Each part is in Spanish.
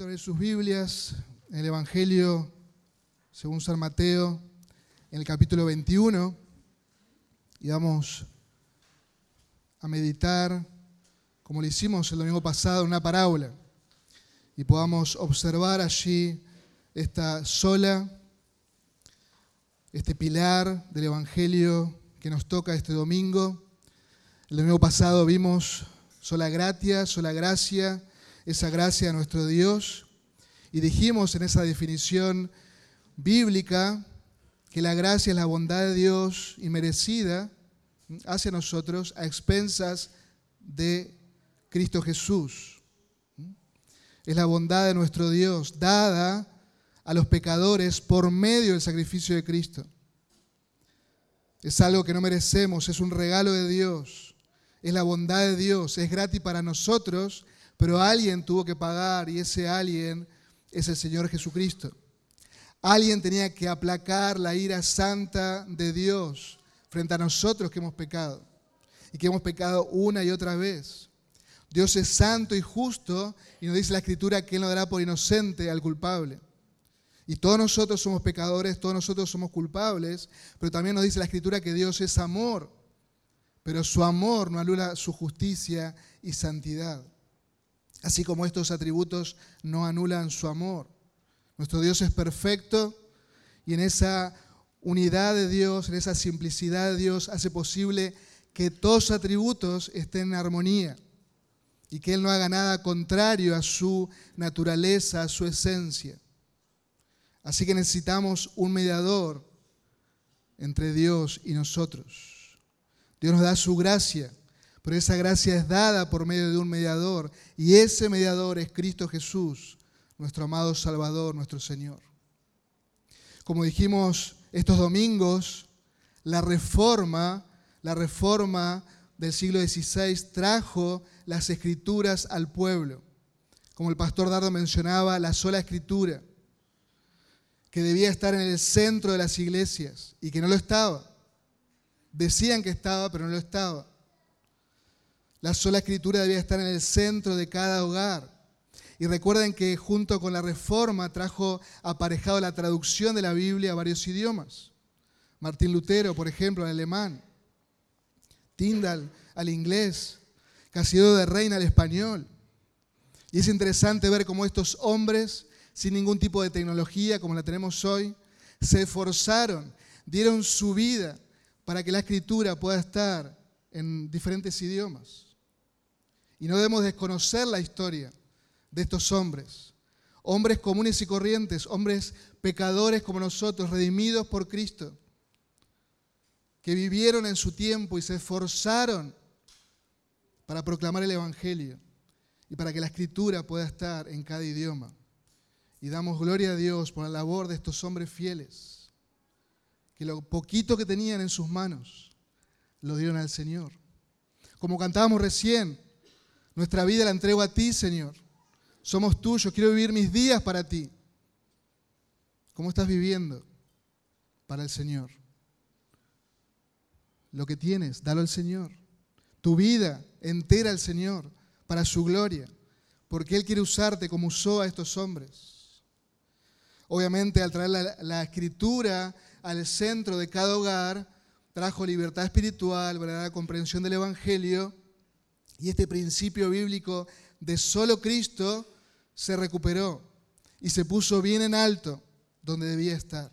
invito sus Biblias en el Evangelio según San Mateo, en el capítulo 21, y vamos a meditar, como lo hicimos el domingo pasado, una parábola, y podamos observar allí esta sola, este pilar del Evangelio que nos toca este domingo. El domingo pasado vimos sola gratia, sola gracia, esa gracia de nuestro Dios. Y dijimos en esa definición bíblica que la gracia es la bondad de Dios y merecida hacia nosotros a expensas de Cristo Jesús. Es la bondad de nuestro Dios dada a los pecadores por medio del sacrificio de Cristo. Es algo que no merecemos, es un regalo de Dios, es la bondad de Dios, es gratis para nosotros pero alguien tuvo que pagar y ese alguien es el Señor Jesucristo. Alguien tenía que aplacar la ira santa de Dios frente a nosotros que hemos pecado y que hemos pecado una y otra vez. Dios es santo y justo y nos dice la Escritura que Él no dará por inocente al culpable. Y todos nosotros somos pecadores, todos nosotros somos culpables, pero también nos dice la Escritura que Dios es amor, pero su amor no anula su justicia y santidad así como estos atributos no anulan su amor. Nuestro Dios es perfecto y en esa unidad de Dios, en esa simplicidad de Dios, hace posible que todos atributos estén en armonía y que Él no haga nada contrario a su naturaleza, a su esencia. Así que necesitamos un mediador entre Dios y nosotros. Dios nos da su gracia pero esa gracia es dada por medio de un mediador y ese mediador es Cristo Jesús, nuestro amado Salvador, nuestro Señor. Como dijimos estos domingos, la reforma, la reforma del siglo XVI trajo las escrituras al pueblo. Como el pastor Dardo mencionaba, la sola escritura, que debía estar en el centro de las iglesias y que no lo estaba. Decían que estaba, pero no lo estaba. La sola escritura debía estar en el centro de cada hogar. Y recuerden que junto con la reforma trajo aparejado la traducción de la Biblia a varios idiomas. Martín Lutero, por ejemplo, al alemán. Tyndall al inglés. Casido de Reina al español. Y es interesante ver cómo estos hombres, sin ningún tipo de tecnología como la tenemos hoy, se esforzaron, dieron su vida para que la escritura pueda estar en diferentes idiomas. Y no debemos desconocer la historia de estos hombres. Hombres comunes y corrientes, hombres pecadores como nosotros, redimidos por Cristo, que vivieron en su tiempo y se esforzaron para proclamar el Evangelio y para que la escritura pueda estar en cada idioma. Y damos gloria a Dios por la labor de estos hombres fieles, que lo poquito que tenían en sus manos lo dieron al Señor. Como cantábamos recién, nuestra vida la entrego a ti, Señor. Somos tuyos. Quiero vivir mis días para ti. ¿Cómo estás viviendo para el Señor? Lo que tienes, dalo al Señor. Tu vida entera al Señor para su gloria. Porque Él quiere usarte como usó a estos hombres. Obviamente, al traer la, escritura al centro de cada hogar, trajo libertad espiritual, verdadera comprensión del Evangelio y este principio bíblico de solo Cristo se recuperó y se puso bien en alto donde debía estar.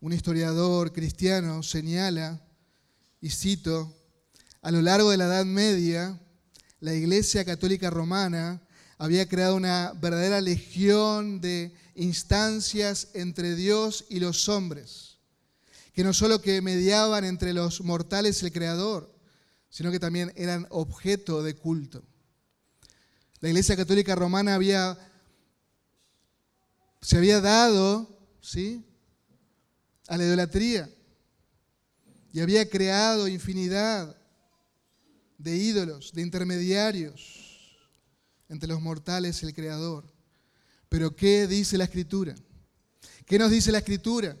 Un historiador cristiano señala, y cito, a lo largo de la Edad Media, la Iglesia Católica Romana había creado una verdadera legión de instancias entre Dios y los hombres, que no solo que mediaban entre los mortales el Creador, sino que también eran objeto de culto. La Iglesia Católica Romana había, se había dado ¿sí? a la idolatría y había creado infinidad de ídolos, de intermediarios entre los mortales y el Creador. Pero ¿qué dice la Escritura? ¿Qué nos dice la Escritura?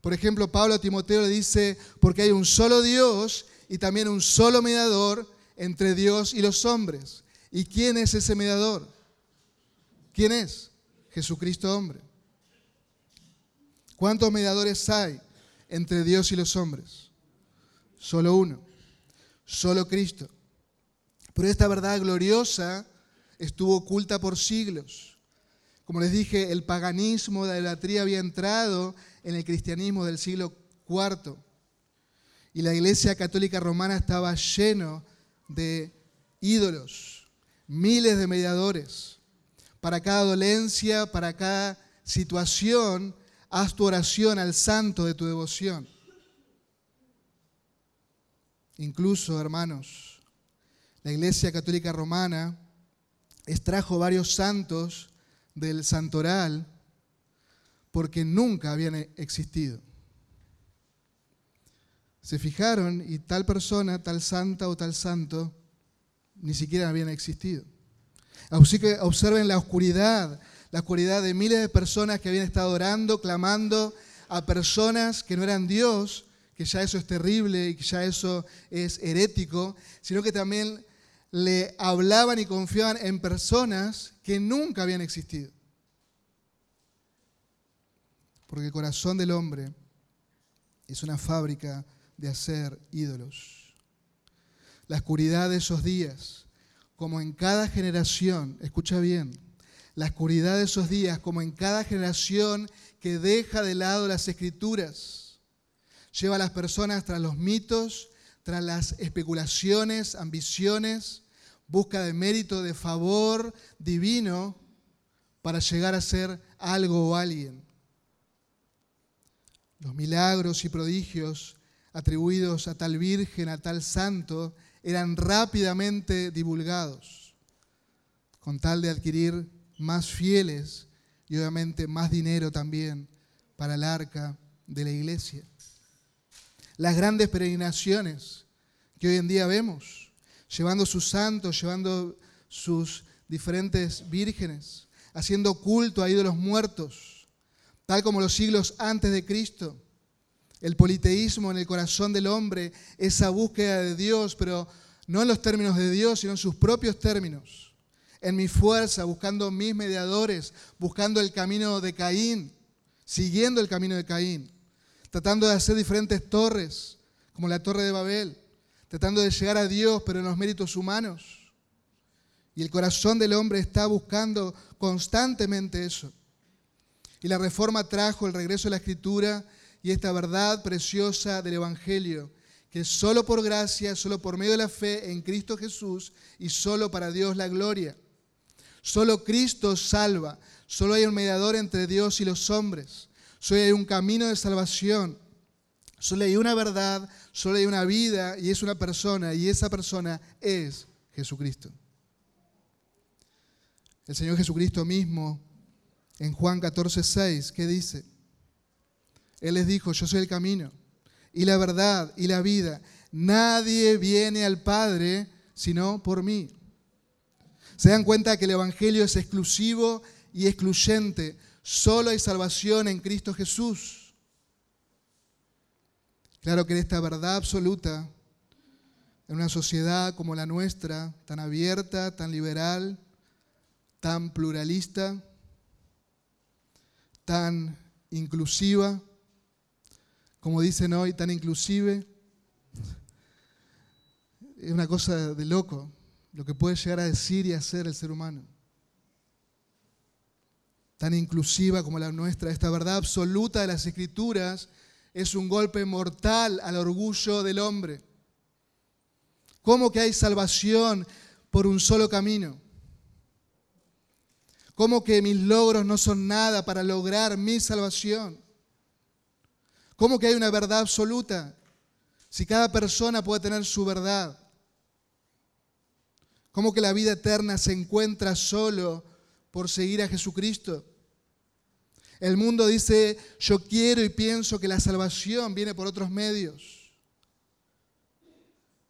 Por ejemplo, Pablo a Timoteo le dice, porque hay un solo Dios y también un solo mediador entre Dios y los hombres. ¿Y quién es ese mediador? ¿Quién es? Jesucristo hombre. ¿Cuántos mediadores hay entre Dios y los hombres? Solo uno, solo Cristo. Pero esta verdad gloriosa estuvo oculta por siglos. Como les dije, el paganismo de la idolatría había entrado en el cristianismo del siglo IV. Y la iglesia católica romana estaba lleno de ídolos, miles de mediadores. Para cada dolencia, para cada situación, haz tu oración al santo de tu devoción. Incluso, hermanos, la Iglesia Católica Romana extrajo varios santos del santoral porque nunca habían existido. Se fijaron y tal persona, tal santa o tal santo, ni siquiera habían existido. Así que observen la oscuridad, la oscuridad de miles de personas que habían estado orando, clamando a personas que no eran Dios, que ya eso es terrible y que ya eso es herético, sino que también le hablaban y confiaban en personas que nunca habían existido. Porque el corazón del hombre es una fábrica de hacer ídolos. La oscuridad de esos días, como en cada generación, escucha bien, la oscuridad de esos días, como en cada generación que deja de lado las escrituras, lleva a las personas tras los mitos, tras las especulaciones, ambiciones, busca de mérito, de favor divino para llegar a ser algo o alguien. Los milagros y prodigios atribuidos a tal virgen, a tal santo, eran rápidamente divulgados, con tal de adquirir más fieles y obviamente más dinero también para el arca de la iglesia. Las grandes peregrinaciones que hoy en día vemos, llevando sus santos, llevando sus diferentes vírgenes, haciendo culto a ídolos muertos, tal como los siglos antes de Cristo. El politeísmo en el corazón del hombre, esa búsqueda de Dios, pero no en los términos de Dios, sino en sus propios términos en mi fuerza, buscando mis mediadores, buscando el camino de Caín, siguiendo el camino de Caín, tratando de hacer diferentes torres, como la torre de Babel, tratando de llegar a Dios, pero en los méritos humanos. Y el corazón del hombre está buscando constantemente eso. Y la reforma trajo el regreso a la escritura y esta verdad preciosa del Evangelio, que solo por gracia, solo por medio de la fe en Cristo Jesús y solo para Dios la gloria. Solo Cristo salva. Solo hay un mediador entre Dios y los hombres. Solo hay un camino de salvación. Solo hay una verdad, solo hay una vida y es una persona y esa persona es Jesucristo. El Señor Jesucristo mismo en Juan 14, 6, ¿qué dice? Él les dijo, yo soy el camino y la verdad y la vida. Nadie viene al Padre sino por mí. Se dan cuenta que el Evangelio es exclusivo y excluyente. Solo hay salvación en Cristo Jesús. Claro que en esta verdad absoluta, en una sociedad como la nuestra, tan abierta, tan liberal, tan pluralista, tan inclusiva, como dicen hoy, tan inclusive, es una cosa de loco lo que puede llegar a decir y hacer el ser humano. Tan inclusiva como la nuestra, esta verdad absoluta de las escrituras es un golpe mortal al orgullo del hombre. ¿Cómo que hay salvación por un solo camino? ¿Cómo que mis logros no son nada para lograr mi salvación? ¿Cómo que hay una verdad absoluta? Si cada persona puede tener su verdad. ¿Cómo que la vida eterna se encuentra solo por seguir a Jesucristo? El mundo dice, yo quiero y pienso que la salvación viene por otros medios.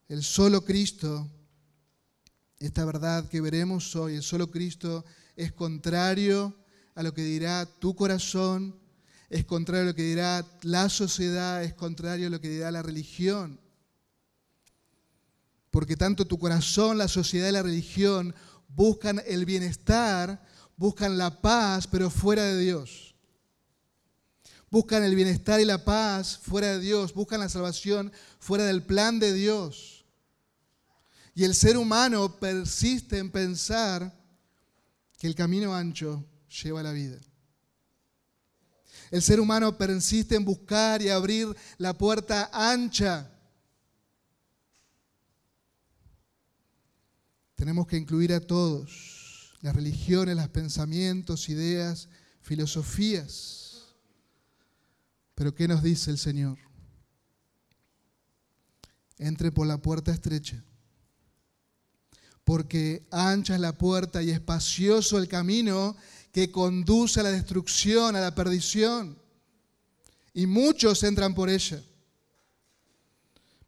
El solo Cristo, esta verdad que veremos hoy, el solo Cristo es contrario a lo que dirá tu corazón, es contrario a lo que dirá la sociedad, es contrario a lo que dirá la religión porque tanto tu corazón, la sociedad y la religión buscan el bienestar buscan la paz, pero fuera de Dios. Buscan el bienestar y la paz fuera de Dios. Buscan la salvación fuera del plan de Dios. Y el ser humano persiste en pensar que el camino ancho lleva a la vida. El ser humano persiste en buscar y abrir la puerta ancha. Tenemos que incluir a todos, las religiones, los pensamientos, ideas, filosofías. Pero ¿qué nos dice el Señor? Entre por la puerta estrecha, porque ancha es la puerta y espacioso el camino que conduce a la destrucción, a la perdición. Y muchos entran por ella.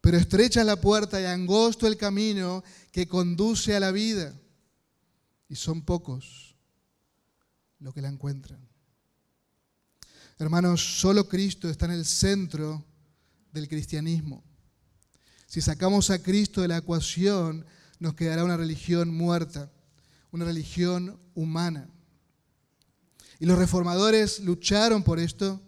Pero estrecha es la puerta y angosto el camino que conduce a la vida. Y son pocos los que la encuentran. Hermanos, solo Cristo está en el centro del cristianismo. Si sacamos a Cristo de la ecuación, nos quedará una religión muerta, una religión humana. Y los reformadores lucharon por esto,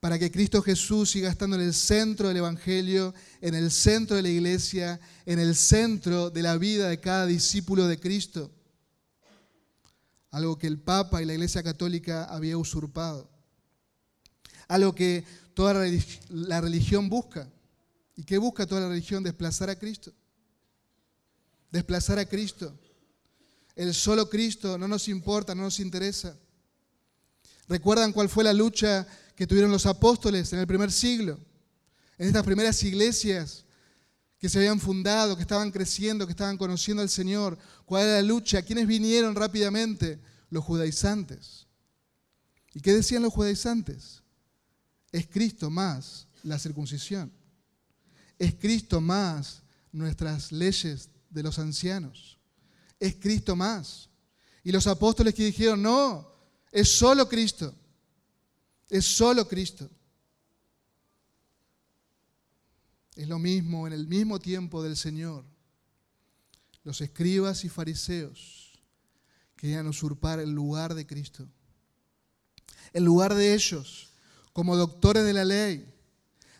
para que Cristo Jesús siga estando en el centro del Evangelio, en el centro de la iglesia, en el centro de la vida de cada discípulo de Cristo. Algo que el Papa y la Iglesia Católica había usurpado. Algo que toda la religión busca. ¿Y qué busca toda la religión? Desplazar a Cristo. Desplazar a Cristo. El solo Cristo no nos importa, no nos interesa. ¿Recuerdan cuál fue la lucha que tuvieron los apóstoles en el primer siglo? En estas primeras iglesias que se habían fundado, que estaban creciendo, que estaban conociendo al Señor. ¿Cuál era la lucha? ¿Quiénes vinieron rápidamente? Los judaizantes. ¿Y qué decían los judaizantes? Es Cristo más la circuncisión. Es Cristo más nuestras leyes de los ancianos. Es Cristo más. Y los apóstoles que dijeron, no, es solo Cristo. Es solo Cristo. Es lo mismo en el mismo tiempo del Señor. Los escribas y fariseos querían usurpar el lugar de Cristo. El lugar de ellos, como doctores de la ley,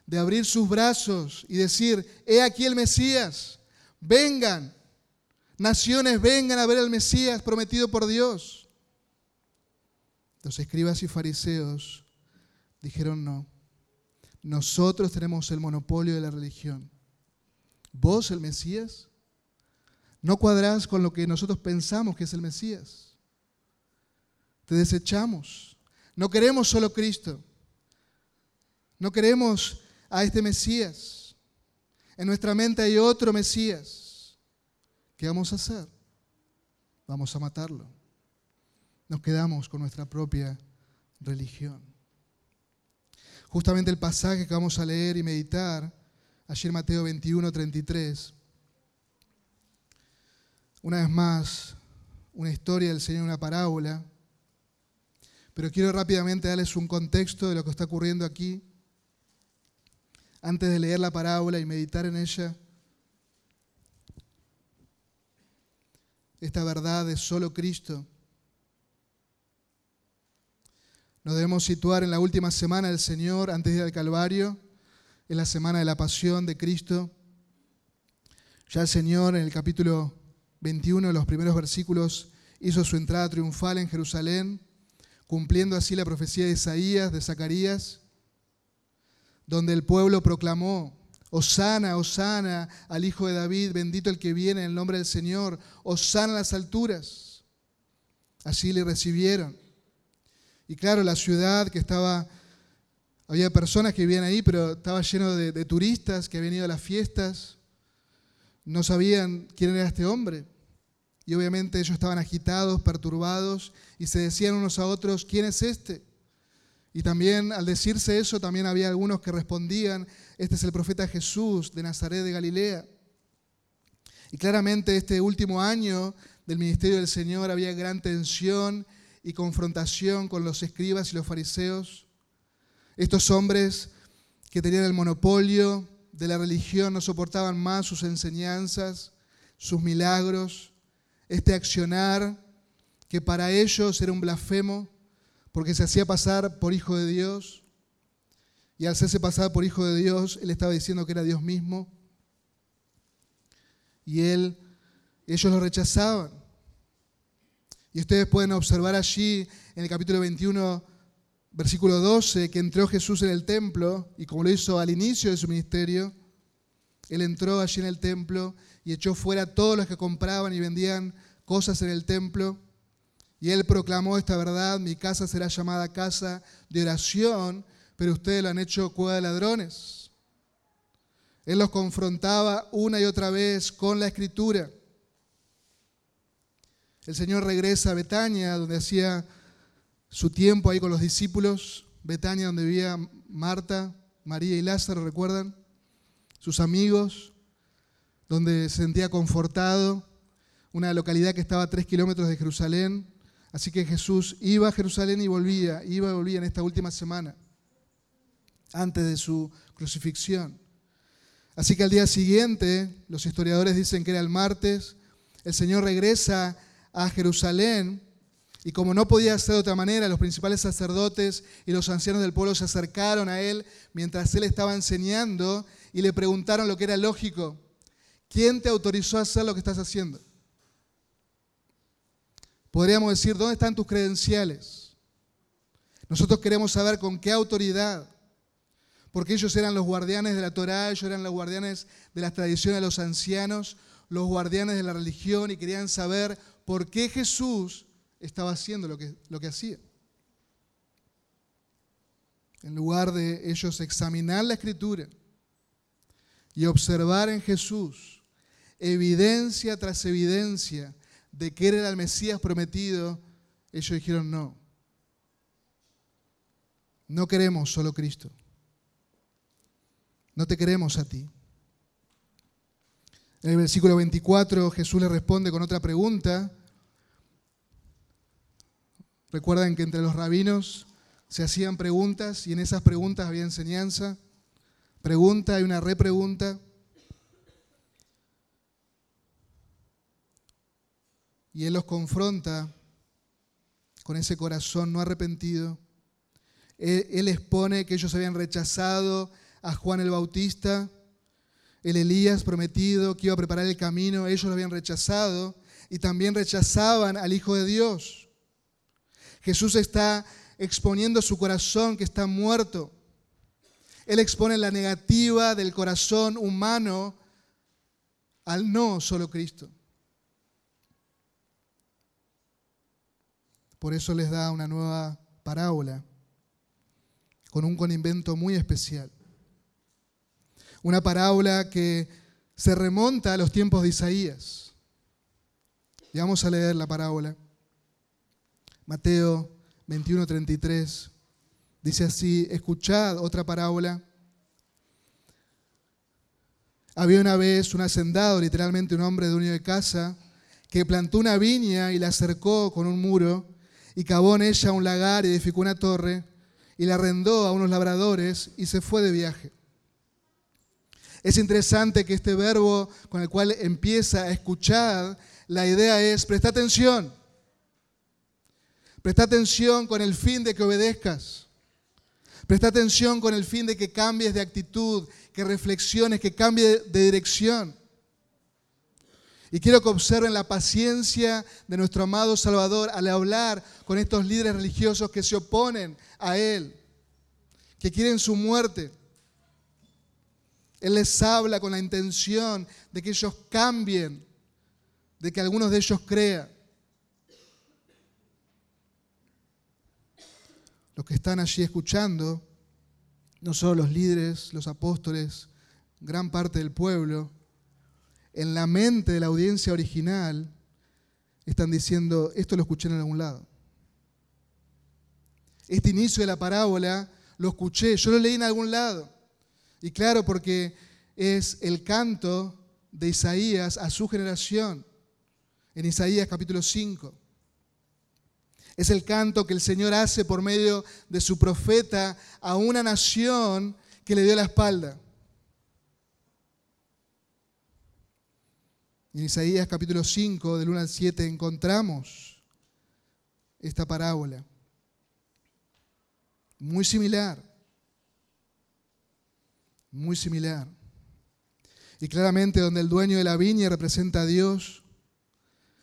de abrir sus brazos y decir, he aquí el Mesías, vengan, naciones vengan a ver al Mesías prometido por Dios. Los escribas y fariseos dijeron no. Nosotros tenemos el monopolio de la religión. ¿Vos, el Mesías? No cuadrás con lo que nosotros pensamos que es el Mesías. Te desechamos. No queremos solo Cristo. No queremos a este Mesías. En nuestra mente hay otro Mesías. ¿Qué vamos a hacer? Vamos a matarlo nos quedamos con nuestra propia religión. Justamente el pasaje que vamos a leer y meditar, ayer Mateo 21, 33, una vez más, una historia del Señor, una parábola, pero quiero rápidamente darles un contexto de lo que está ocurriendo aquí, antes de leer la parábola y meditar en ella. Esta verdad es solo Cristo Nos debemos situar en la última semana del Señor antes de ir al Calvario, en la semana de la pasión de Cristo. Ya el Señor en el capítulo 21, los primeros versículos, hizo su entrada triunfal en Jerusalén, cumpliendo así la profecía de Isaías, de Zacarías, donde el pueblo proclamó, Osana, Osana al Hijo de David, bendito el que viene en el nombre del Señor, Osana las alturas. Así le recibieron. Y claro, la ciudad que estaba, había personas que vivían ahí, pero estaba lleno de, turistas que habían ido a las fiestas, no sabían quién era este hombre. Y obviamente ellos estaban agitados, perturbados, y se decían unos a otros, ¿quién es este? Y también al decirse eso, también había algunos que respondían, este es el profeta Jesús de Nazaret de Galilea. Y claramente este último año del ministerio del Señor había gran tensión y confrontación con los escribas y los fariseos. Estos hombres que tenían el monopolio de la religión no soportaban más sus enseñanzas, sus milagros, este accionar que para ellos era un blasfemo porque se hacía pasar por hijo de Dios. Y al hacerse pasar por hijo de Dios, él estaba diciendo que era Dios mismo. Y él, ellos lo rechazaban. Y ustedes pueden observar allí en el capítulo 21, versículo 12, que entró Jesús en el templo y como lo hizo al inicio de su ministerio, él entró allí en el templo y echó fuera a todos los que compraban y vendían cosas en el templo. Y él proclamó esta verdad, mi casa será llamada casa de oración, pero ustedes lo han hecho cueva de ladrones. Él los confrontaba una y otra vez con la escritura. El Señor regresa a Betania, donde hacía su tiempo ahí con los discípulos. Betania, donde vivía Marta, María y Lázaro, ¿recuerdan? Sus amigos, donde se sentía confortado. Una localidad que estaba a tres kilómetros de Jerusalén. Así que Jesús iba a Jerusalén y volvía, iba y volvía en esta última semana, antes de su crucifixión. Así que al día siguiente, los historiadores dicen que era el martes, el Señor regresa a Jerusalén y como no podía ser de otra manera, los principales sacerdotes y los ancianos del pueblo se acercaron a él mientras él estaba enseñando y le preguntaron lo que era lógico. ¿Quién te autorizó a hacer lo que estás haciendo? Podríamos decir, ¿dónde están tus credenciales? Nosotros queremos saber con qué autoridad, porque ellos eran los guardianes de la Torá, ellos eran los guardianes de las tradiciones de los ancianos, los guardianes de la religión y querían saber por qué Jesús estaba haciendo lo que, lo que hacía. En lugar de ellos examinar la escritura y observar en Jesús evidencia tras evidencia de que era el Mesías prometido, ellos dijeron no. No queremos solo Cristo. No te queremos a ti. En el versículo 24 Jesús le responde con otra pregunta Recuerdan que entre los rabinos se hacían preguntas y en esas preguntas había enseñanza. Pregunta y una repregunta. Y Él los confronta con ese corazón no arrepentido. Él, expone que ellos habían rechazado a Juan el Bautista, el Elías prometido que iba a preparar el camino, ellos lo habían rechazado y también rechazaban al Hijo de Dios. Jesús está exponiendo su corazón que está muerto. Él expone la negativa del corazón humano al no solo Cristo. Por eso les da una nueva parábola con un convento muy especial. Una parábola que se remonta a los tiempos de Isaías. Y vamos a leer la parábola. Mateo 21:33 dice así, escuchad otra parábola. Había una vez un hacendado, literalmente un hombre dueño de casa, que plantó una viña y la cercó con un muro y cavó en ella un lagar y edificó una torre y la arrendó a unos labradores y se fue de viaje. Es interesante que este verbo con el cual empieza a escuchar, la idea es, presta atención, Presta atención con el fin de que obedezcas. Presta atención con el fin de que cambies de actitud, que reflexiones, que cambies de dirección. Y quiero que observen la paciencia de nuestro amado Salvador al hablar con estos líderes religiosos que se oponen a Él, que quieren su muerte. Él les habla con la intención de que ellos cambien, de que algunos de ellos crean. Los que están allí escuchando, no solo los líderes, los apóstoles, gran parte del pueblo, en la mente de la audiencia original, están diciendo, esto lo escuché en algún lado. Este inicio de la parábola lo escuché, yo lo leí en algún lado. Y claro, porque es el canto de Isaías a su generación, en Isaías capítulo 5. Es el canto que el Señor hace por medio de su profeta a una nación que le dio la espalda. En Isaías capítulo 5, del 1 al 7, encontramos esta parábola. Muy similar. Muy similar. Y claramente donde el dueño de la viña representa a Dios,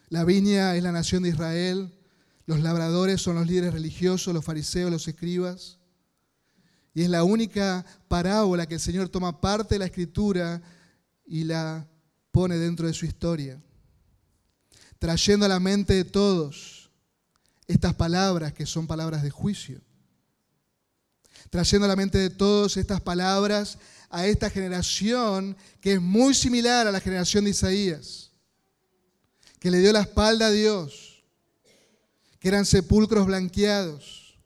la viña es la nación de Israel, los labradores son los líderes religiosos, los fariseos, los escribas. Y es la única parábola que el Señor toma parte de la escritura y la pone dentro de su historia, trayendo a la mente de todos estas palabras que son palabras de juicio, trayendo a la mente de todos estas palabras a esta generación que es muy similar a la generación de Isaías, que le dio la espalda a Dios, eran sepulcros blanqueados,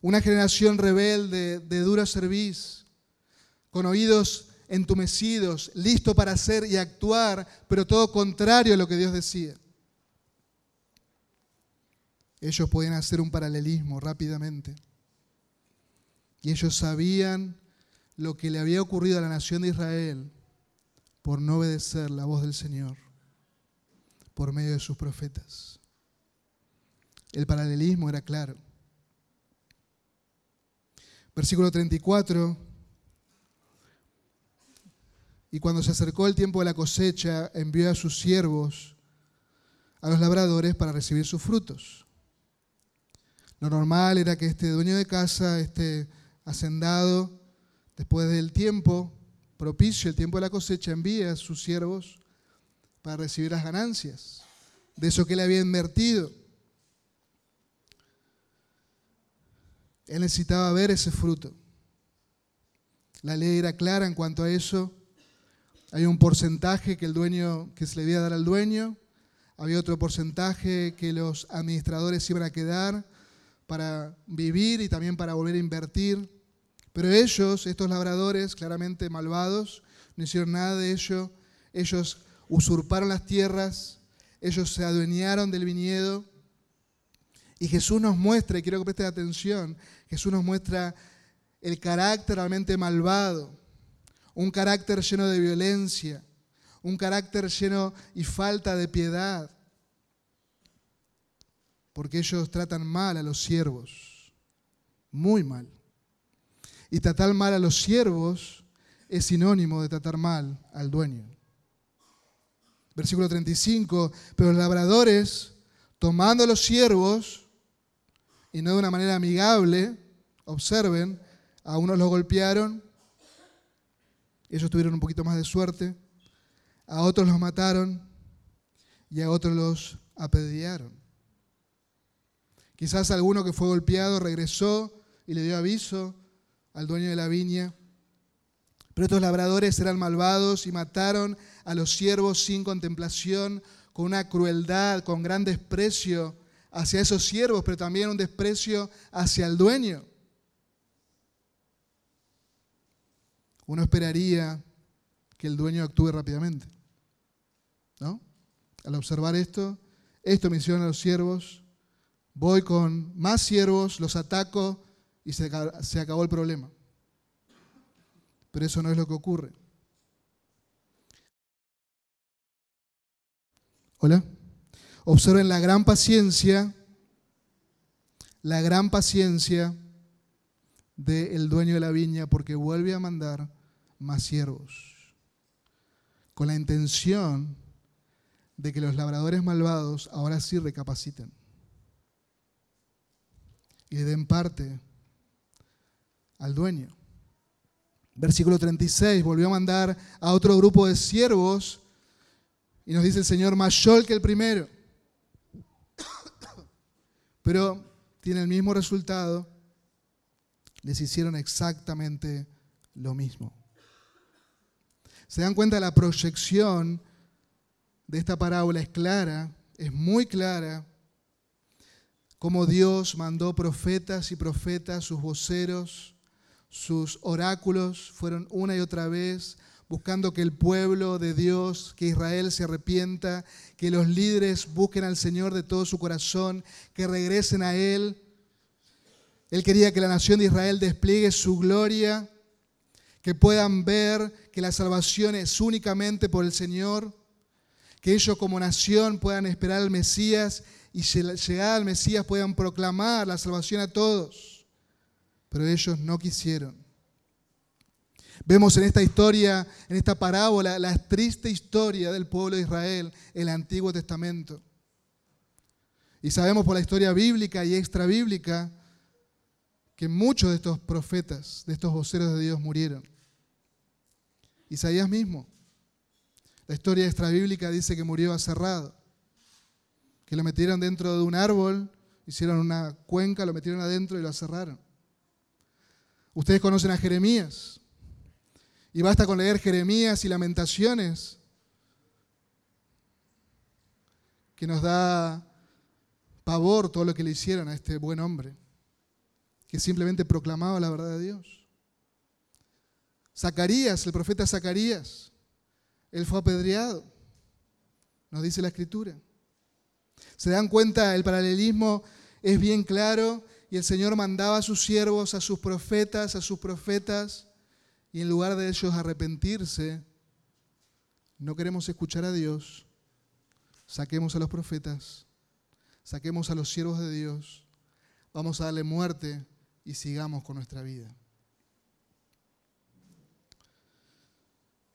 una generación rebelde de dura cerviz, con oídos entumecidos, listo para hacer y actuar, pero todo contrario a lo que Dios decía. Ellos podían hacer un paralelismo rápidamente. Y ellos sabían lo que le había ocurrido a la nación de Israel por no obedecer la voz del Señor por medio de sus profetas. El paralelismo era claro. Versículo 34. Y cuando se acercó el tiempo de la cosecha, envió a sus siervos, a los labradores, para recibir sus frutos. Lo normal era que este dueño de casa, este hacendado, Después del tiempo propicio, el tiempo de la cosecha, envía a sus siervos para recibir las ganancias de eso que le había invertido. Él necesitaba ver ese fruto. La ley era clara en cuanto a eso. Hay un porcentaje que el dueño que se le debía dar al dueño, había otro porcentaje que los administradores iban a quedar para vivir y también para volver a invertir. Pero ellos, estos labradores claramente malvados, no hicieron nada de ello. Ellos usurparon las tierras, ellos se adueñaron del viñedo. Y Jesús nos muestra, y quiero que presten atención, Jesús nos muestra el carácter realmente malvado, un carácter lleno de violencia, un carácter lleno y falta de piedad, porque ellos tratan mal a los siervos, muy mal. Y tratar mal a los siervos es sinónimo de tratar mal al dueño. Versículo 35, pero los labradores, tomando a los siervos, y no de una manera amigable, observen, a unos los golpearon, ellos tuvieron un poquito más de suerte, a otros los mataron y a otros los apedrearon. Quizás alguno que fue golpeado regresó y le dio aviso al dueño de la viña. Pero estos labradores eran malvados y mataron a los siervos sin contemplación, con una crueldad, con gran desprecio hacia esos siervos, pero también un desprecio hacia el dueño. Uno esperaría que el dueño actúe rápidamente. ¿No? Al observar esto, esto me hicieron a los siervos, voy con más siervos, los ataco, y se, acabó el problema. Pero eso no es lo que ocurre. Hola. Observen la gran paciencia, la gran paciencia del dueño de la viña porque vuelve a mandar más siervos, con la intención de que los labradores malvados ahora sí recapaciten y le den parte al dueño. Versículo 36, volvió a mandar a otro grupo de siervos y nos dice el Señor, mayor que el primero. Pero tiene el mismo resultado, les hicieron exactamente lo mismo. ¿Se dan cuenta? La proyección de esta parábola es clara, es muy clara, como Dios mandó profetas y profetas, sus voceros, sus oráculos fueron una y otra vez buscando que el pueblo de Dios, que Israel se arrepienta, que los líderes busquen al Señor de todo su corazón, que regresen a Él. Él quería que la nación de Israel despliegue su gloria, que puedan ver que la salvación es únicamente por el Señor, que ellos como nación puedan esperar al Mesías y llegada al Mesías puedan proclamar la salvación a todos. Pero ellos no quisieron. Vemos en esta historia, en esta parábola, la triste historia del pueblo de Israel, el Antiguo Testamento. Y sabemos por la historia bíblica y extra bíblica que muchos de estos profetas, de estos voceros de Dios murieron. Isaías mismo. La historia extra bíblica dice que murió aserrado, que lo metieron dentro de un árbol, hicieron una cuenca, lo metieron adentro y lo aserraron. Ustedes conocen a Jeremías. Y basta con leer Jeremías y lamentaciones que nos da pavor todo lo que le hicieron a este buen hombre, que simplemente proclamaba la verdad de Dios. Zacarías, el profeta Zacarías, él fue apedreado, nos dice la escritura. ¿Se dan cuenta? El paralelismo es bien claro y el Señor mandaba a sus siervos, a sus profetas, a sus profetas, y en lugar de ellos arrepentirse, no queremos escuchar a Dios, saquemos a los profetas saquemos a los siervos de Dios, vamos a darle muerte y sigamos con nuestra vida.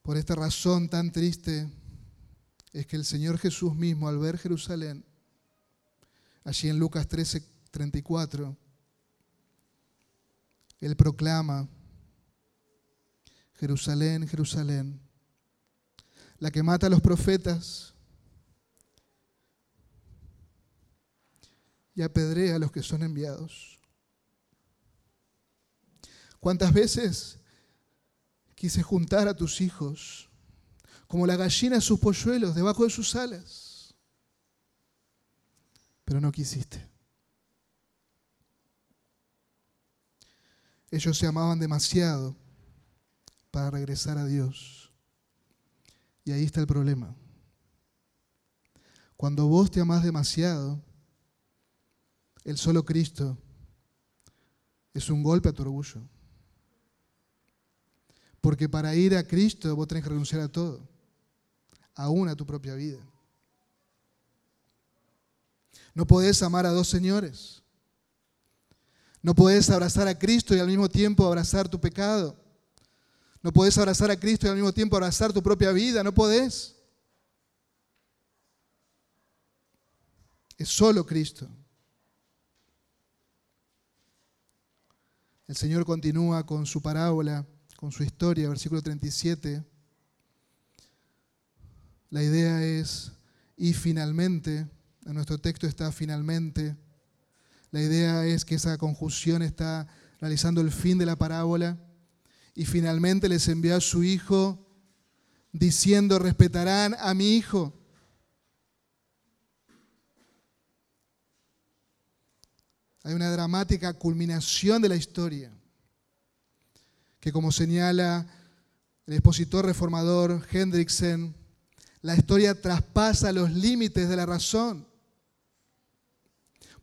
Por esta razón tan triste es que el Señor Jesús mismo al ver Jerusalén, allí en Lucas 13, 34, Él proclama, Jerusalén, Jerusalén, la que mata a los profetas y apedrea a los que son enviados. ¿Cuántas veces quise juntar a tus hijos como la gallina a sus polluelos debajo de sus alas? Pero no quisiste. Ellos se amaban demasiado para regresar a Dios. Y ahí está el problema. Cuando vos te amás demasiado, el solo Cristo es un golpe a tu orgullo. Porque para ir a Cristo vos tenés que renunciar a todo, aún a tu propia vida. No podés amar a dos señores. No podés abrazar a Cristo y al mismo tiempo abrazar tu pecado. No podés abrazar a Cristo y al mismo tiempo abrazar tu propia vida. No podés. Es solo Cristo. El Señor continúa con su parábola, con su historia, versículo 37. La idea es, y finalmente, en nuestro texto está finalmente, la idea es que esa conjunción está realizando el fin de la parábola, y finalmente les envió a su hijo diciendo, respetarán a mi hijo. Hay una dramática culminación de la historia, que como señala el expositor reformador Hendrickson, la historia traspasa los límites de la razón,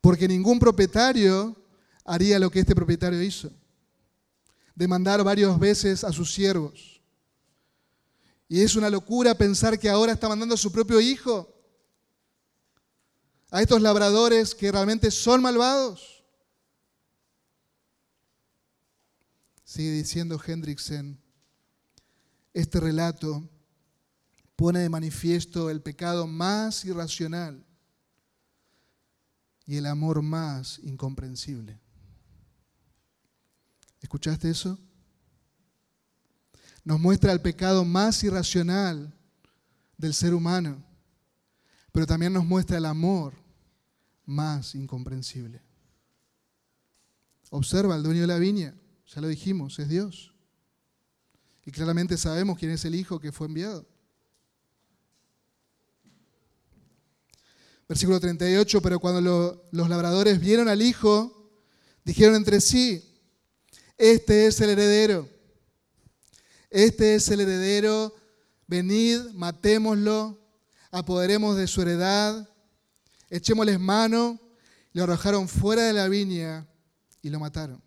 porque ningún propietario haría lo que este propietario hizo, demandar varias veces a sus siervos. Y es una locura pensar que ahora está mandando a su propio hijo a estos labradores que realmente son malvados. Sigue diciendo Hendrickson, este relato pone de manifiesto el pecado más irracional y el amor más incomprensible. ¿Escuchaste eso? Nos muestra el pecado más irracional del ser humano pero también nos muestra el amor más incomprensible. Observa al dueño de la viña, ya lo dijimos, es Dios. Y claramente sabemos quién es el Hijo que fue enviado. Versículo 38, pero cuando los labradores vieron al Hijo, dijeron entre sí, este es el heredero, este es el heredero, venid, matémoslo apoderemos de su heredad, echémosles mano, lo arrojaron fuera de la viña y lo mataron.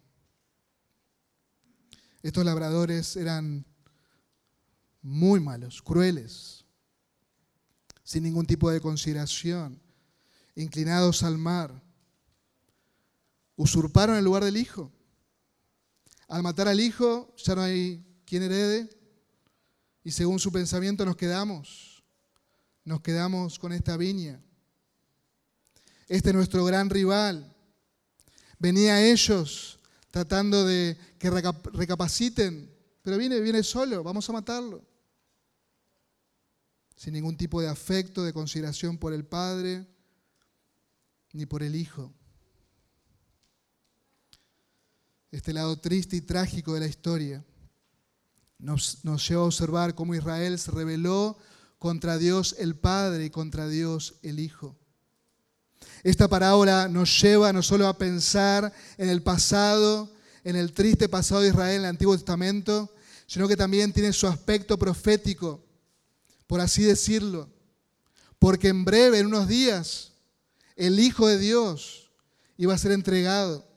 Estos labradores eran muy malos, crueles, sin ningún tipo de consideración. inclinados al mar, usurparon el lugar del Hijo. Al matar al Hijo ya no hay quien herede y según su pensamiento nos quedamos, nos quedamos con esta viña. Este es nuestro gran rival. Venía a ellos tratando de que recapaciten, pero viene, viene solo, vamos a matarlo. Sin ningún tipo de afecto, de consideración por el Padre, ni por el Hijo. Este lado triste y trágico de la historia nos, lleva a observar cómo Israel se rebeló contra Dios el Padre y contra Dios el Hijo. Esta parábola nos lleva no solo a pensar en el pasado, en el triste pasado de Israel en el Antiguo Testamento, sino que también tiene su aspecto profético, por así decirlo. Porque en breve, en unos días, el Hijo de Dios iba a ser entregado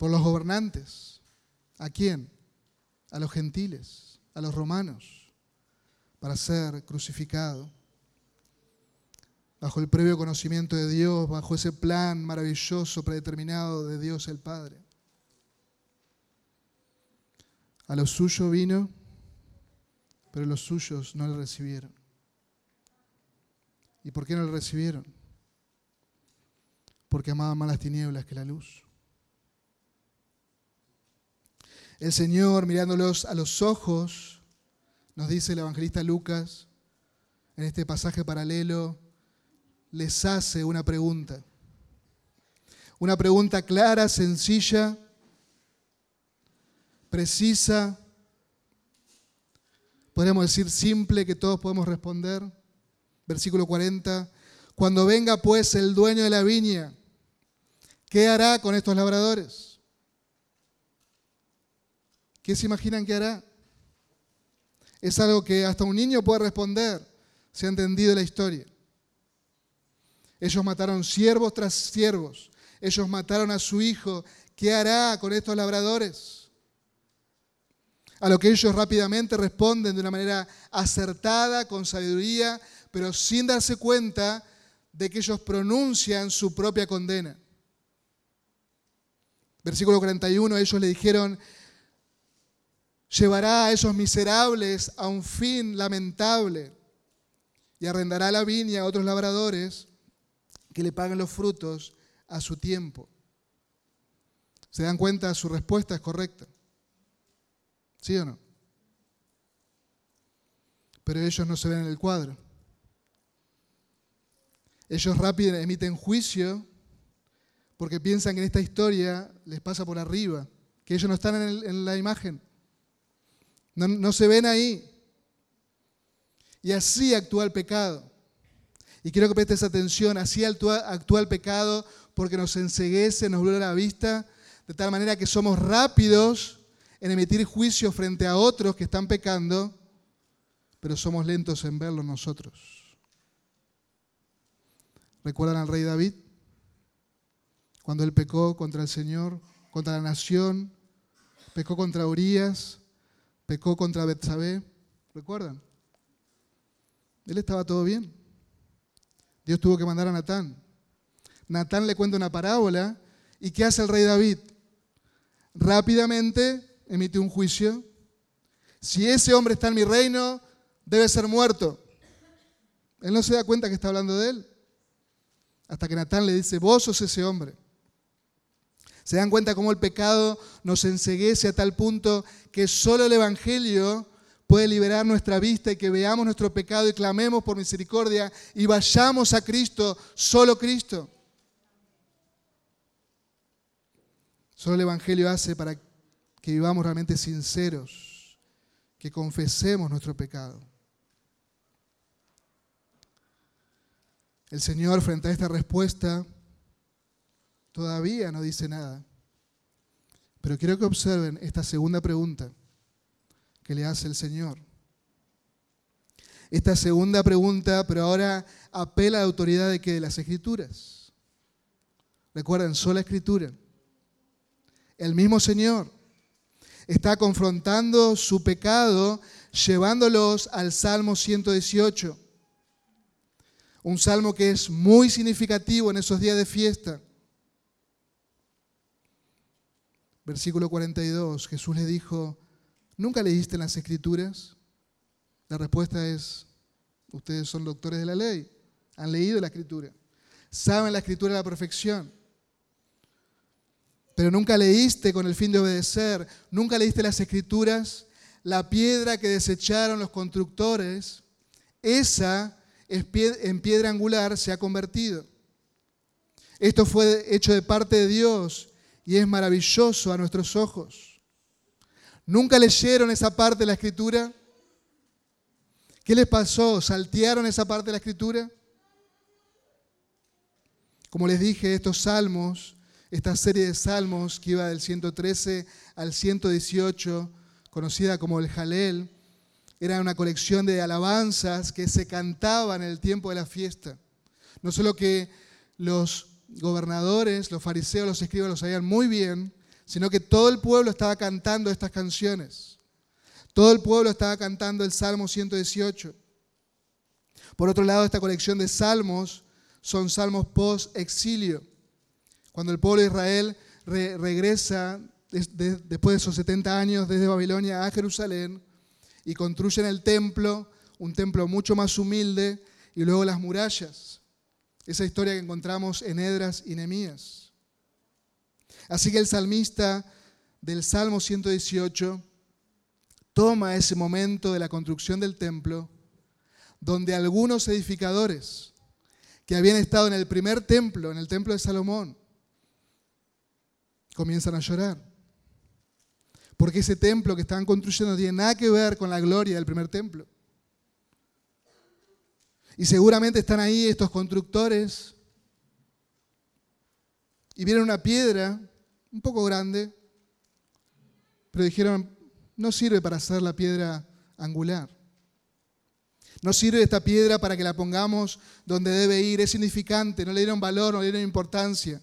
por los gobernantes. ¿A quién? A los gentiles, a los romanos, para ser crucificado. Bajo el previo conocimiento de Dios, bajo ese plan maravilloso, predeterminado de Dios el Padre. A lo suyo vino, pero los suyos no le recibieron. ¿Y por qué no le recibieron? porque amaban más las tinieblas que la luz. El Señor, mirándolos a los ojos, nos dice el evangelista Lucas, en este pasaje paralelo, les hace una pregunta. Una pregunta clara, sencilla, precisa, podríamos decir simple, que todos podemos responder. Versículo 40. Cuando venga pues el dueño de la viña ¿Qué hará con estos labradores? ¿Qué se imaginan que hará? Es algo que hasta un niño puede responder si ha entendido la historia. Ellos mataron siervos tras siervos. Ellos mataron a su hijo. ¿Qué hará con estos labradores? A lo que ellos rápidamente responden de una manera acertada, con sabiduría, pero sin darse cuenta de que ellos pronuncian su propia condena. Versículo 41, ellos le dijeron, llevará a esos miserables a un fin lamentable y arrendará la viña a otros labradores que le paguen los frutos a su tiempo. ¿Se dan cuenta? Su respuesta es correcta. ¿Sí o no? Pero ellos no se ven en el cuadro. Ellos rápido emiten juicio porque piensan que en esta historia les pasa por arriba, que ellos no están en, la imagen, no, se ven ahí. Y así actúa el pecado. Y quiero que prestes atención, así actúa, el pecado porque nos enseguece, nos vuelve la vista, de tal manera que somos rápidos en emitir juicio frente a otros que están pecando, pero somos lentos en verlo nosotros. ¿Recuerdan al rey David? cuando él pecó contra el Señor, contra la nación, pecó contra Urias, pecó contra Betsabé. ¿Recuerdan? Él estaba todo bien. Dios tuvo que mandar a Natán. Natán le cuenta una parábola y ¿qué hace el rey David? Rápidamente emite un juicio. Si ese hombre está en mi reino, debe ser muerto. Él no se da cuenta que está hablando de él. Hasta que Natán le dice, vos sos ese hombre. ¿Se dan cuenta cómo el pecado nos enseguece a tal punto que solo el Evangelio puede liberar nuestra vista y que veamos nuestro pecado y clamemos por misericordia y vayamos a Cristo, solo Cristo? Solo el Evangelio hace para que vivamos realmente sinceros, que confesemos nuestro pecado. El Señor, frente a esta respuesta, Todavía no dice nada. Pero quiero que observen esta segunda pregunta que le hace el Señor. Esta segunda pregunta, pero ahora apela a la autoridad de que de las escrituras. Recuerden, sola escritura. El mismo Señor está confrontando su pecado llevándolos al Salmo 118. Un salmo que es muy significativo en esos días de fiesta. Versículo 42, Jesús le dijo, ¿nunca leíste las escrituras? La respuesta es, ustedes son doctores de la ley, han leído la escritura, saben la escritura a la perfección, pero nunca leíste con el fin de obedecer, nunca leíste las escrituras, la piedra que desecharon los constructores, esa en piedra angular se ha convertido. Esto fue hecho de parte de Dios y es maravilloso a nuestros ojos. ¿Nunca leyeron esa parte de la escritura? ¿Qué les pasó? ¿Saltearon esa parte de la escritura? Como les dije, estos salmos, esta serie de salmos que iba del 113 al 118, conocida como el Jalel, era una colección de alabanzas que se cantaban en el tiempo de la fiesta. No solo que los gobernadores, los fariseos, los escribas lo sabían muy bien, sino que todo el pueblo estaba cantando estas canciones. Todo el pueblo estaba cantando el Salmo 118. Por otro lado, esta colección de salmos son salmos post-exilio. Cuando el pueblo de Israel regresa después de esos 70 años desde Babilonia a Jerusalén y construyen el templo, un templo mucho más humilde, y luego las murallas. Esa historia que encontramos en Edras y Nemías. Así que el salmista del Salmo 118 toma ese momento de la construcción del templo, donde algunos edificadores que habían estado en el primer templo, en el templo de Salomón, comienzan a llorar. Porque ese templo que estaban construyendo no tiene nada que ver con la gloria del primer templo. Y seguramente están ahí estos constructores y vieron una piedra un poco grande, pero dijeron, no sirve para hacer la piedra angular. No sirve esta piedra para que la pongamos donde debe ir, es significante, no le dieron valor, no le dieron importancia.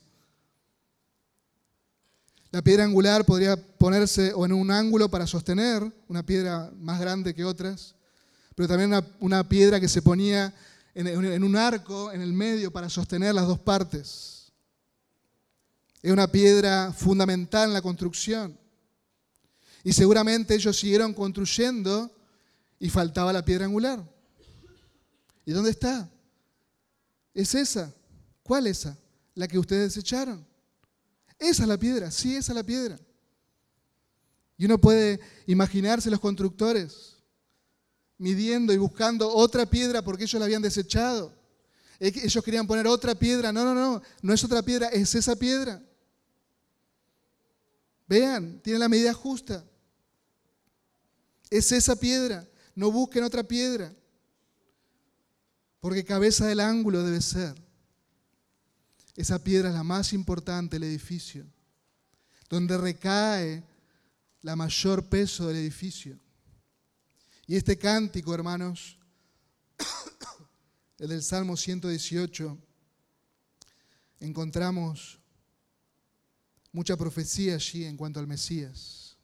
La piedra angular podría ponerse o en un ángulo para sostener, una piedra más grande que otras, pero también una, piedra que se ponía en, un arco en el medio para sostener las dos partes. Es una piedra fundamental en la construcción. Y seguramente ellos siguieron construyendo y faltaba la piedra angular. ¿Y dónde está? Es esa. ¿Cuál esa? La que ustedes echaron. Esa es la piedra, sí, esa es la piedra. Y uno puede imaginarse los constructores midiendo y buscando otra piedra porque ellos la habían desechado. Ellos querían poner otra piedra. No, no, no, no es otra piedra, es esa piedra. Vean, tiene la medida justa. Es esa piedra. No busquen otra piedra. Porque cabeza del ángulo debe ser. Esa piedra es la más importante del edificio. Donde recae la mayor peso del edificio. Y este cántico, hermanos, el del Salmo 118, encontramos mucha profecía allí en cuanto al Mesías.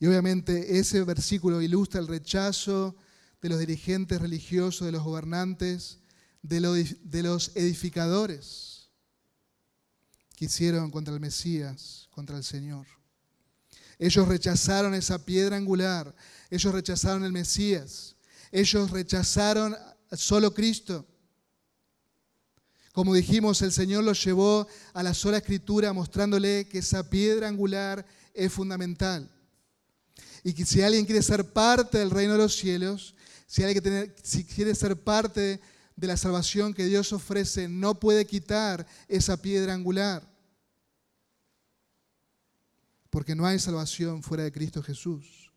Y obviamente ese versículo ilustra el rechazo de los dirigentes religiosos, de los gobernantes, de los edificadores que hicieron contra el Mesías, contra el Señor. Ellos rechazaron esa piedra angular, ellos rechazaron el Mesías. Ellos rechazaron solo Cristo. Como dijimos, el Señor los llevó a la sola escritura mostrándole que esa piedra angular es fundamental. Y que si alguien quiere ser parte del reino de los cielos, si quiere ser parte de la salvación que Dios ofrece, no puede quitar esa piedra angular. Porque no hay salvación fuera de Cristo Jesús.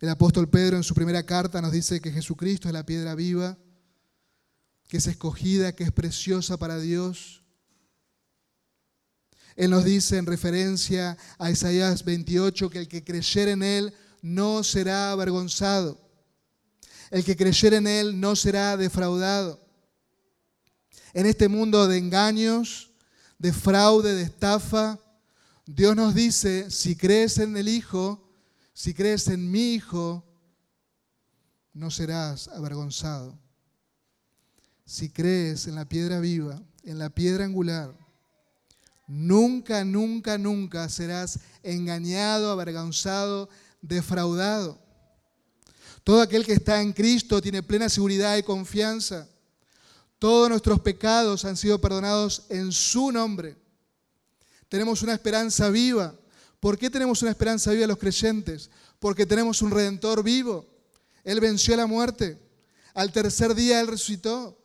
El apóstol Pedro en su primera carta nos dice que Jesucristo es la piedra viva, que es escogida, que es preciosa para Dios. Él nos dice en referencia a Isaías 28 que el que creyere en Él no será avergonzado. El que creyere en Él no será defraudado. En este mundo de engaños, de fraude, de estafa, Dios nos dice, si crees en el Hijo, si crees en mi Hijo, no serás avergonzado. Si crees en la piedra viva, en la piedra angular, nunca, nunca, nunca serás engañado, avergonzado, defraudado. Todo aquel que está en Cristo tiene plena seguridad y confianza. Todos nuestros pecados han sido perdonados en su nombre. Tenemos una esperanza viva. ¿Por qué tenemos una esperanza viva los creyentes? Porque tenemos un redentor vivo. Él venció la muerte. Al tercer día Él resucitó.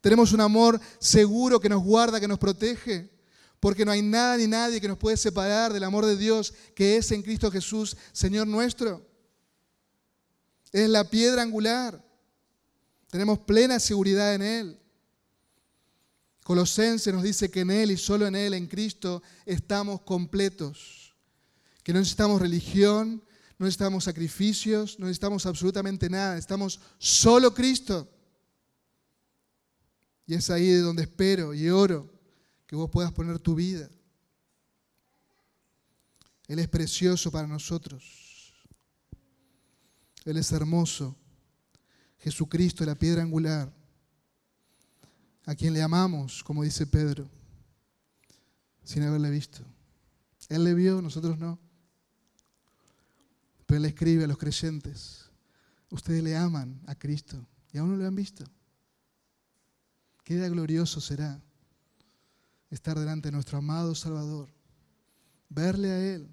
Tenemos un amor seguro que nos guarda, que nos protege. Porque no hay nada ni nadie que nos puede separar del amor de Dios que es en Cristo Jesús, Señor nuestro. Es la piedra angular. Tenemos plena seguridad en Él. Colosense nos dice que en Él y solo en Él, en Cristo, estamos completos. Que no necesitamos religión, no necesitamos sacrificios, no necesitamos absolutamente nada. Estamos solo Cristo. Y es ahí de donde espero y oro que vos puedas poner tu vida. Él es precioso para nosotros. Él es hermoso. Jesucristo, la piedra angular, a quien le amamos, como dice Pedro, sin haberle visto. Él le vio, nosotros no. Pero Él escribe a los creyentes, ustedes le aman a Cristo y aún no lo han visto. Qué día glorioso será estar delante de nuestro amado Salvador, verle a Él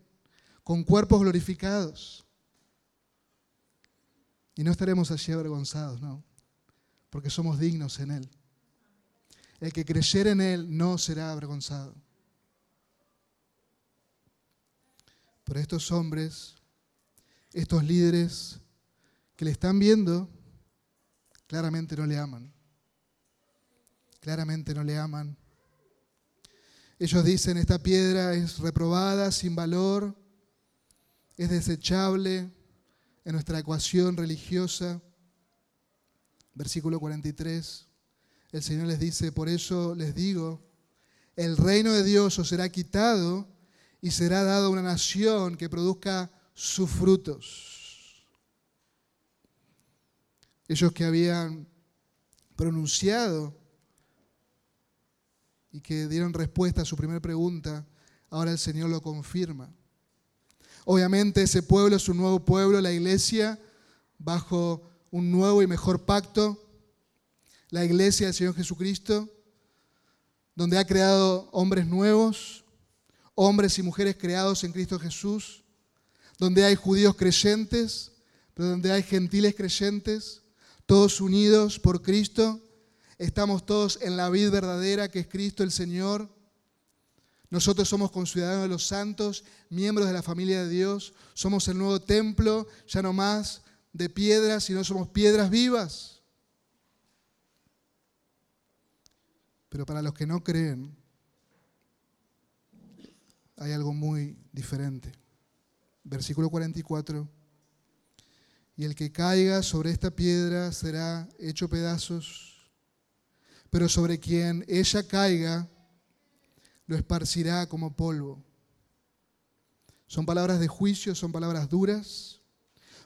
con cuerpos glorificados y no estaremos allí avergonzados, no, porque somos dignos en Él. El que creyere en Él no será avergonzado. Pero estos hombres, estos líderes que le están viendo, claramente no le aman. Claramente no le aman. Ellos dicen, esta piedra es reprobada, sin valor, es desechable, en nuestra ecuación religiosa. Versículo 43, el Señor les dice, por eso les digo, el reino de Dios os será quitado y será dado a una nación que produzca sus frutos. Ellos que habían pronunciado y que dieron respuesta a su primera pregunta, ahora el Señor lo confirma. Obviamente ese pueblo es un nuevo pueblo, la iglesia, bajo un nuevo y mejor pacto, la iglesia del Señor Jesucristo, donde ha creado hombres nuevos, hombres y mujeres creados en Cristo Jesús, donde hay judíos creyentes, pero donde hay gentiles creyentes, todos unidos por Cristo, estamos todos en la vida verdadera que es Cristo el Señor nosotros somos conciudadanos de los santos, miembros de la familia de Dios, somos el nuevo templo, ya no más de piedras, sino somos piedras vivas. Pero para los que no creen, hay algo muy diferente. Versículo 44. Y el que caiga sobre esta piedra será hecho pedazos, pero sobre quien ella caiga, lo esparcirá como polvo. Son palabras de juicio, son palabras duras,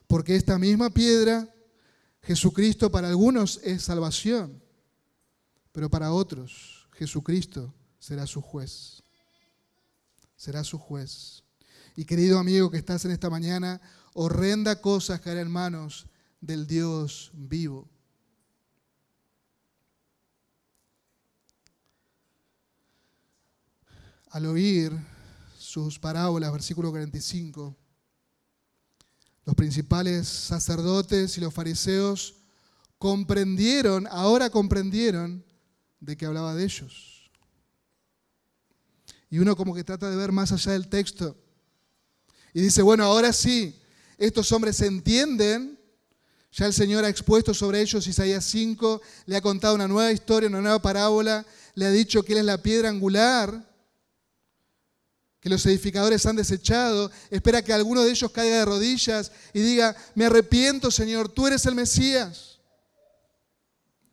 porque esta misma piedra, Jesucristo para algunos es salvación, pero para otros Jesucristo será su juez. Será su juez. Y querido amigo que estás en esta mañana, horrenda cosa caerá en manos del Dios vivo. Al oír sus parábolas, versículo 45, los principales sacerdotes y los fariseos comprendieron, ahora comprendieron de que hablaba de ellos. Y uno como que trata de ver más allá del texto. Y dice, bueno, ahora sí, estos hombres entienden, ya el Señor ha expuesto sobre ellos Isaías 5, le ha contado una nueva historia, una nueva parábola, le ha dicho que Él es la piedra angular que los edificadores han desechado. Espera que alguno de ellos caiga de rodillas y diga, me arrepiento Señor, tú eres el Mesías.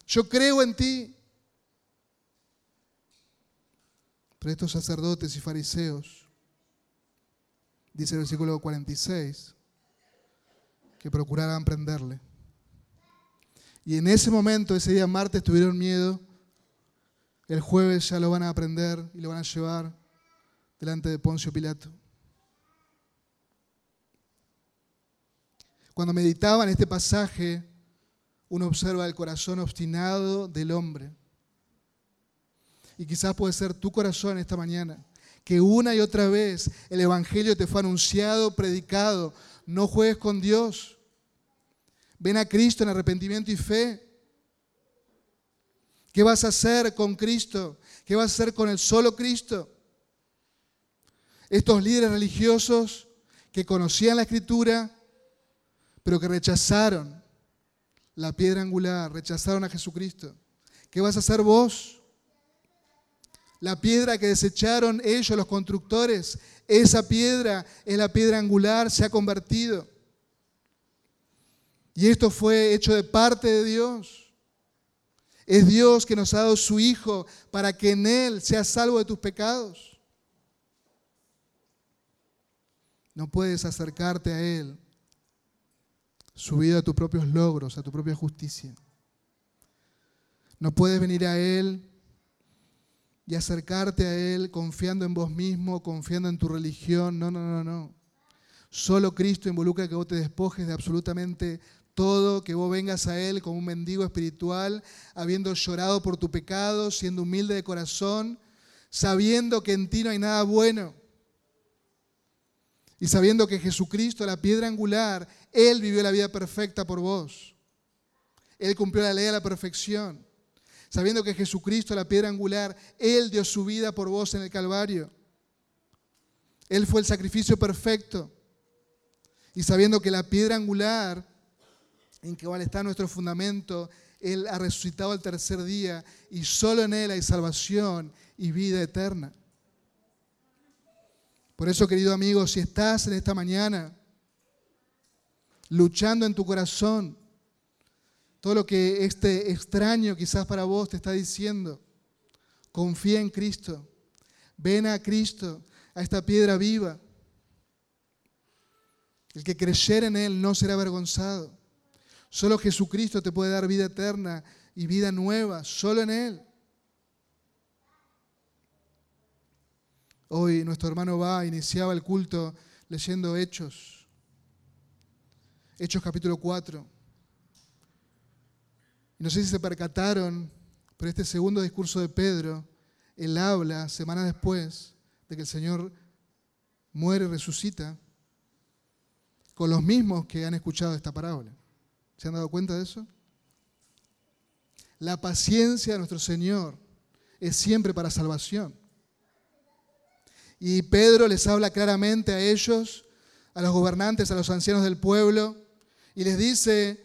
Yo creo en ti. Pero estos sacerdotes y fariseos, dice el versículo 46, que procuraran prenderle. Y en ese momento, ese día martes, tuvieron miedo. El jueves ya lo van a aprender y lo van a llevar delante de Poncio Pilato. Cuando meditaba en este pasaje, uno observa el corazón obstinado del hombre. Y quizás puede ser tu corazón esta mañana, que una y otra vez el Evangelio te fue anunciado, predicado. No juegues con Dios. Ven a Cristo en arrepentimiento y fe. ¿Qué vas a hacer con Cristo? ¿Qué vas a hacer con el solo Cristo? Estos líderes religiosos que conocían la Escritura, pero que rechazaron la piedra angular, rechazaron a Jesucristo. ¿Qué vas a hacer vos? La piedra que desecharon ellos, los constructores, esa piedra es la piedra angular, se ha convertido. Y esto fue hecho de parte de Dios. Es Dios que nos ha dado su Hijo para que en Él seas salvo de tus pecados. No puedes acercarte a Él subido a tus propios logros, a tu propia justicia. No puedes venir a Él y acercarte a Él confiando en vos mismo, confiando en tu religión. No, no, no, no. Solo Cristo involucra que vos te despojes de absolutamente todo, que vos vengas a Él como un mendigo espiritual, habiendo llorado por tu pecado, siendo humilde de corazón, sabiendo que en ti no hay nada bueno. Y sabiendo que Jesucristo, la piedra angular, Él vivió la vida perfecta por vos. Él cumplió la ley a la perfección. Sabiendo que Jesucristo, la piedra angular, Él dio su vida por vos en el Calvario. Él fue el sacrificio perfecto. Y sabiendo que la piedra angular en que cual está nuestro fundamento, Él ha resucitado el tercer día y solo en Él hay salvación y vida eterna. Por eso, querido amigo, si estás en esta mañana luchando en tu corazón, todo lo que este extraño quizás para vos te está diciendo, confía en Cristo, ven a Cristo, a esta piedra viva. El que creyera en Él no será avergonzado. Solo Jesucristo te puede dar vida eterna y vida nueva, solo en Él. Hoy nuestro hermano va, iniciaba el culto leyendo Hechos, Hechos capítulo 4. Y no sé si se percataron, pero este segundo discurso de Pedro, él habla semanas después de que el Señor muere y resucita con los mismos que han escuchado esta parábola. ¿Se han dado cuenta de eso? La paciencia de nuestro Señor es siempre para salvación. Y Pedro les habla claramente a ellos, a los gobernantes, a los ancianos del pueblo, y les dice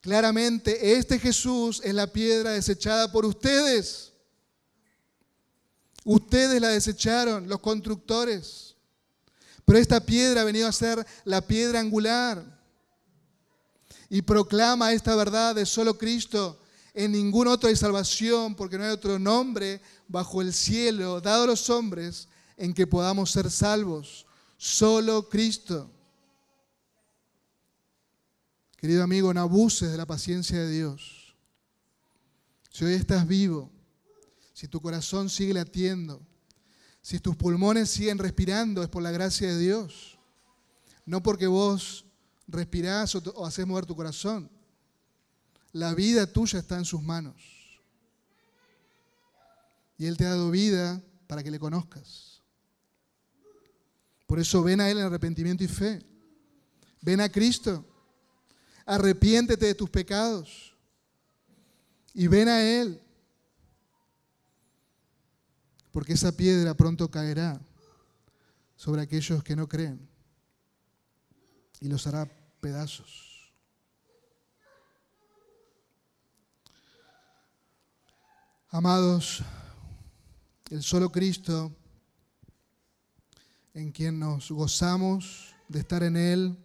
claramente, este Jesús es la piedra desechada por ustedes. Ustedes la desecharon, los constructores. Pero esta piedra ha venido a ser la piedra angular y proclama esta verdad de solo Cristo. En ningún otro hay salvación porque no hay otro nombre bajo el cielo dado a los hombres en que podamos ser salvos. Solo Cristo. Querido amigo, no abuses de la paciencia de Dios. Si hoy estás vivo, si tu corazón sigue latiendo, si tus pulmones siguen respirando, es por la gracia de Dios. No porque vos respirás o, haces mover tu corazón. La vida tuya está en sus manos. Y Él te ha dado vida para que le conozcas. Por eso ven a Él en arrepentimiento y fe. Ven a Cristo. Arrepiéntete de tus pecados. Y ven a Él. Porque esa piedra pronto caerá sobre aquellos que no creen y los hará pedazos. Amados, el solo Cristo, en quien nos gozamos de estar en Él,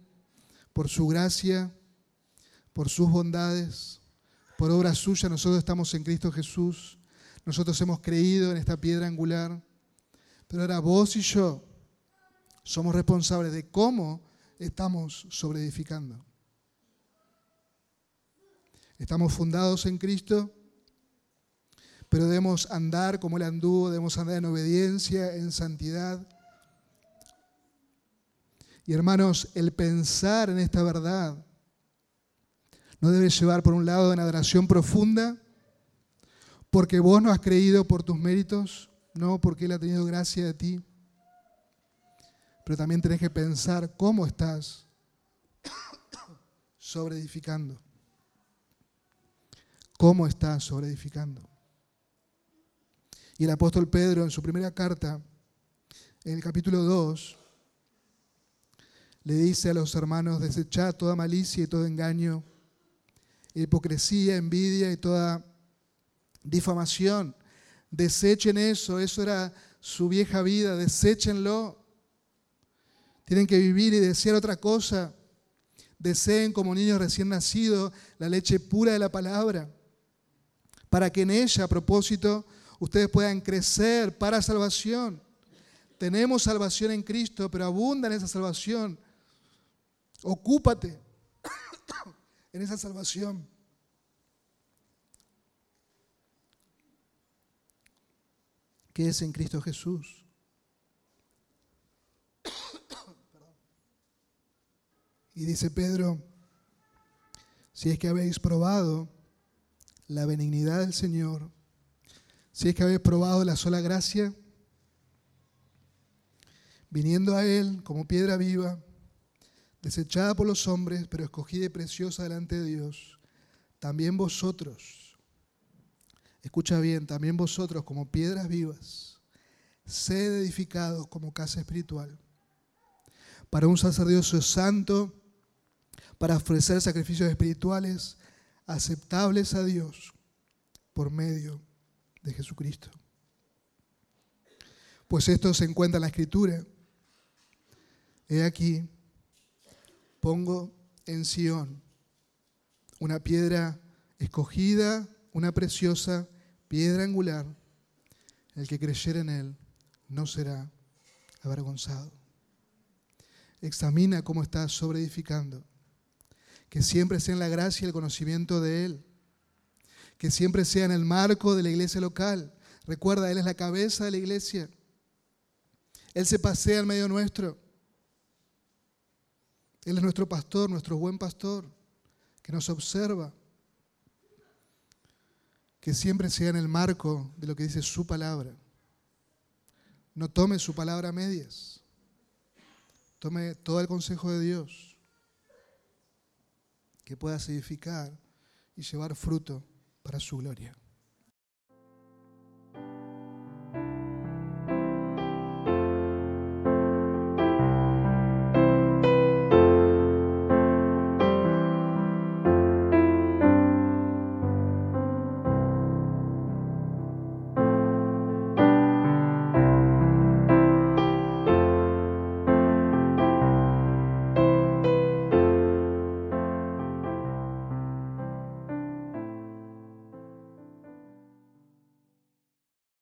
por su gracia, por sus bondades, por obra suya, nosotros estamos en Cristo Jesús, nosotros hemos creído en esta piedra angular, pero ahora vos y yo somos responsables de cómo estamos sobreedificando. Estamos fundados en Cristo, pero debemos andar como Él anduvo, debemos andar en obediencia, en santidad. Y hermanos, el pensar en esta verdad no debe llevar por un lado una adoración profunda, porque vos no has creído por tus méritos, no porque Él ha tenido gracia de ti, pero también tenés que pensar cómo estás sobre edificando. ¿Cómo estás sobre edificando? Y el apóstol Pedro en su primera carta, en el capítulo 2, le dice a los hermanos, desechad toda malicia y todo engaño, hipocresía, envidia y toda difamación. Desechen eso, eso era su vieja vida, deséchenlo. Tienen que vivir y desear otra cosa. Deseen como niños recién nacidos la leche pura de la palabra, para que en ella, a propósito, ustedes puedan crecer para salvación. Tenemos salvación en Cristo, pero abunda en esa salvación. Ocúpate en esa salvación. que es en Cristo Jesús. Y dice Pedro, si es que habéis probado la benignidad del Señor, si es que habéis probado la sola gracia, viniendo a Él como piedra viva, desechada por los hombres, pero escogida y preciosa delante de Dios, también vosotros, escucha bien, también vosotros como piedras vivas, sed edificados como casa espiritual, para un sacerdocio santo, para ofrecer sacrificios espirituales aceptables a Dios por medio de Jesucristo. Pues esto se encuentra en la Escritura. He aquí, pongo en Sión una piedra escogida, una preciosa piedra angular. El que creyere en él no será avergonzado. Examina cómo estás sobreedificando que siempre sea en la gracia y el conocimiento de Él, que siempre sea en el marco de la iglesia local. Recuerda, Él es la cabeza de la iglesia. Él se pasea en medio nuestro. Él es nuestro pastor, nuestro buen pastor, que nos observa. Que siempre sea en el marco de lo que dice su palabra. No tome su palabra a medias. Tome todo el consejo de Dios que puedas edificar y llevar fruto para su gloria.